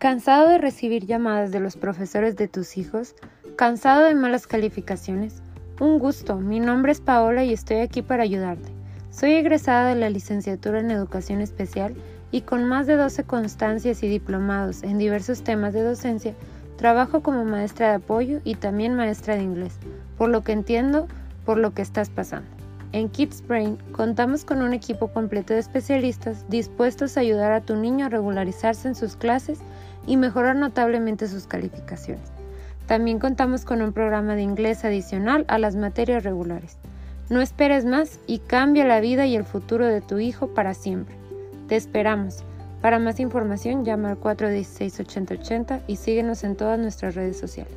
¿Cansado de recibir llamadas de los profesores de tus hijos? ¿Cansado de malas calificaciones? Un gusto, mi nombre es Paola y estoy aquí para ayudarte. Soy egresada de la licenciatura en Educación Especial y con más de 12 constancias y diplomados en diversos temas de docencia, trabajo como maestra de apoyo y también maestra de inglés, por lo que entiendo por lo que estás pasando. En Kids Brain contamos con un equipo completo de especialistas dispuestos a ayudar a tu niño a regularizarse en sus clases y mejorar notablemente sus calificaciones. También contamos con un programa de inglés adicional a las materias regulares. No esperes más y cambia la vida y el futuro de tu hijo para siempre. Te esperamos. Para más información llama al 416-8080 y síguenos en todas nuestras redes sociales.